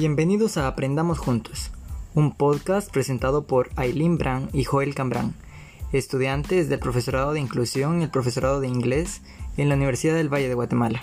Bienvenidos a Aprendamos Juntos, un podcast presentado por Aileen Brand y Joel Cambrán, estudiantes del profesorado de inclusión y el profesorado de inglés en la Universidad del Valle de Guatemala.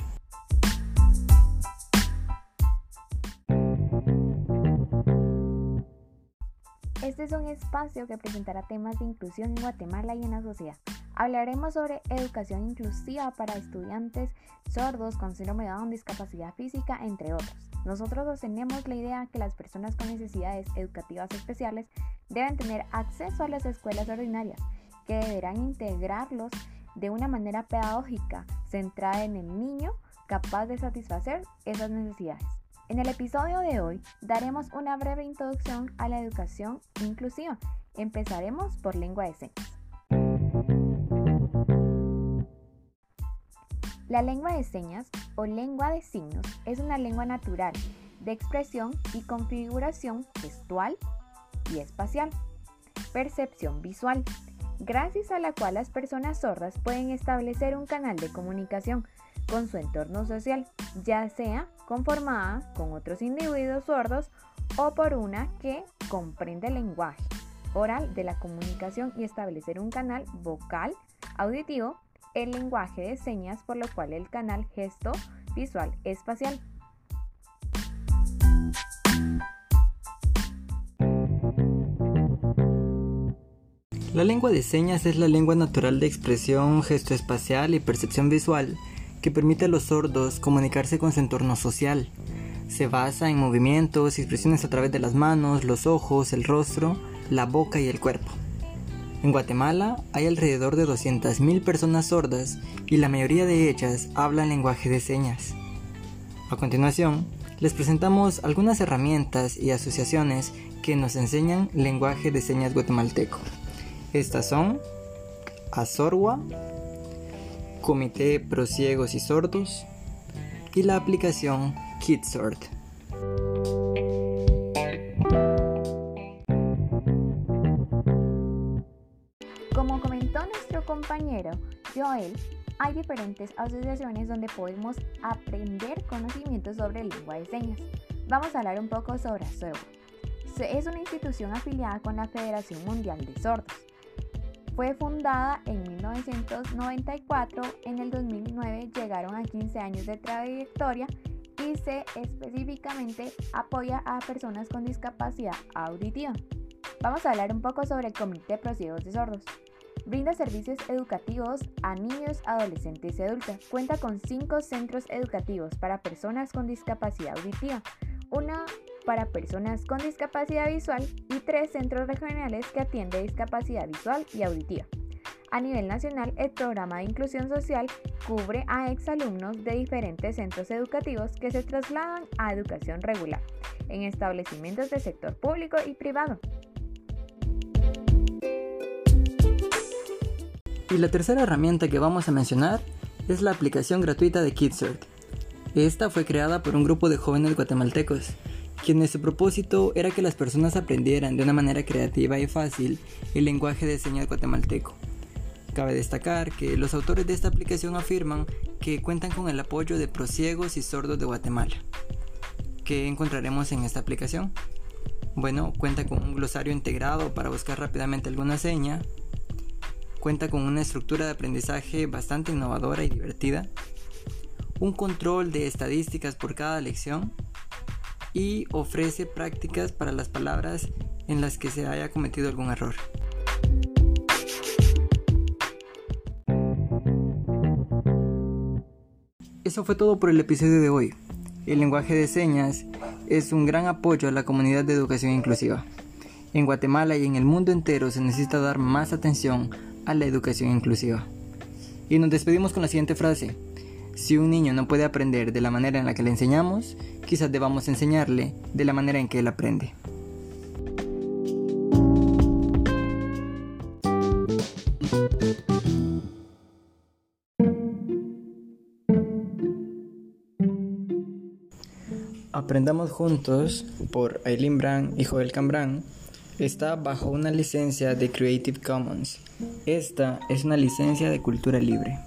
Este es un espacio que presentará temas de inclusión en Guatemala y en la sociedad. Hablaremos sobre educación inclusiva para estudiantes sordos con síndrome de Down, discapacidad física, entre otros. Nosotros sostenemos la idea que las personas con necesidades educativas especiales deben tener acceso a las escuelas ordinarias, que deberán integrarlos de una manera pedagógica, centrada en el niño, capaz de satisfacer esas necesidades. En el episodio de hoy daremos una breve introducción a la educación inclusiva. Empezaremos por lengua de señas. La lengua de señas o lengua de signos es una lengua natural de expresión y configuración gestual y espacial, percepción visual, gracias a la cual las personas sordas pueden establecer un canal de comunicación con su entorno social, ya sea conformada con otros individuos sordos o por una que comprende el lenguaje oral de la comunicación y establecer un canal vocal auditivo el lenguaje de señas, por lo cual el canal gesto visual espacial. La lengua de señas es la lengua natural de expresión, gesto espacial y percepción visual que permite a los sordos comunicarse con su entorno social. Se basa en movimientos y expresiones a través de las manos, los ojos, el rostro, la boca y el cuerpo. En Guatemala hay alrededor de 200.000 personas sordas y la mayoría de ellas hablan lenguaje de señas. A continuación, les presentamos algunas herramientas y asociaciones que nos enseñan lenguaje de señas guatemalteco. Estas son Azorwa, Comité Pro Ciegos y Sordos y la aplicación KidSort. Compañero Joel, hay diferentes asociaciones donde podemos aprender conocimientos sobre lengua de señas. Vamos a hablar un poco sobre ASORWA. Es una institución afiliada con la Federación Mundial de Sordos. Fue fundada en 1994, en el 2009 llegaron a 15 años de trayectoria y se específicamente apoya a personas con discapacidad auditiva. Vamos a hablar un poco sobre el Comité de Ciegos de Sordos. Brinda servicios educativos a niños, adolescentes y adultos. Cuenta con cinco centros educativos para personas con discapacidad auditiva, una para personas con discapacidad visual y tres centros regionales que atienden discapacidad visual y auditiva. A nivel nacional, el programa de inclusión social cubre a exalumnos de diferentes centros educativos que se trasladan a educación regular en establecimientos del sector público y privado. Y la tercera herramienta que vamos a mencionar es la aplicación gratuita de KidSort. Esta fue creada por un grupo de jóvenes guatemaltecos, quienes su propósito era que las personas aprendieran de una manera creativa y fácil el lenguaje de señas guatemalteco. Cabe destacar que los autores de esta aplicación afirman que cuentan con el apoyo de prosiegos y sordos de Guatemala. ¿Qué encontraremos en esta aplicación? Bueno, cuenta con un glosario integrado para buscar rápidamente alguna seña, Cuenta con una estructura de aprendizaje bastante innovadora y divertida, un control de estadísticas por cada lección y ofrece prácticas para las palabras en las que se haya cometido algún error. Eso fue todo por el episodio de hoy. El lenguaje de señas es un gran apoyo a la comunidad de educación inclusiva. En Guatemala y en el mundo entero se necesita dar más atención a la educación inclusiva. Y nos despedimos con la siguiente frase. Si un niño no puede aprender de la manera en la que le enseñamos, quizás debamos enseñarle de la manera en que él aprende. Aprendamos juntos por Aileen Brand y Joel Cambrán está bajo una licencia de Creative Commons. Esta es una licencia de cultura libre.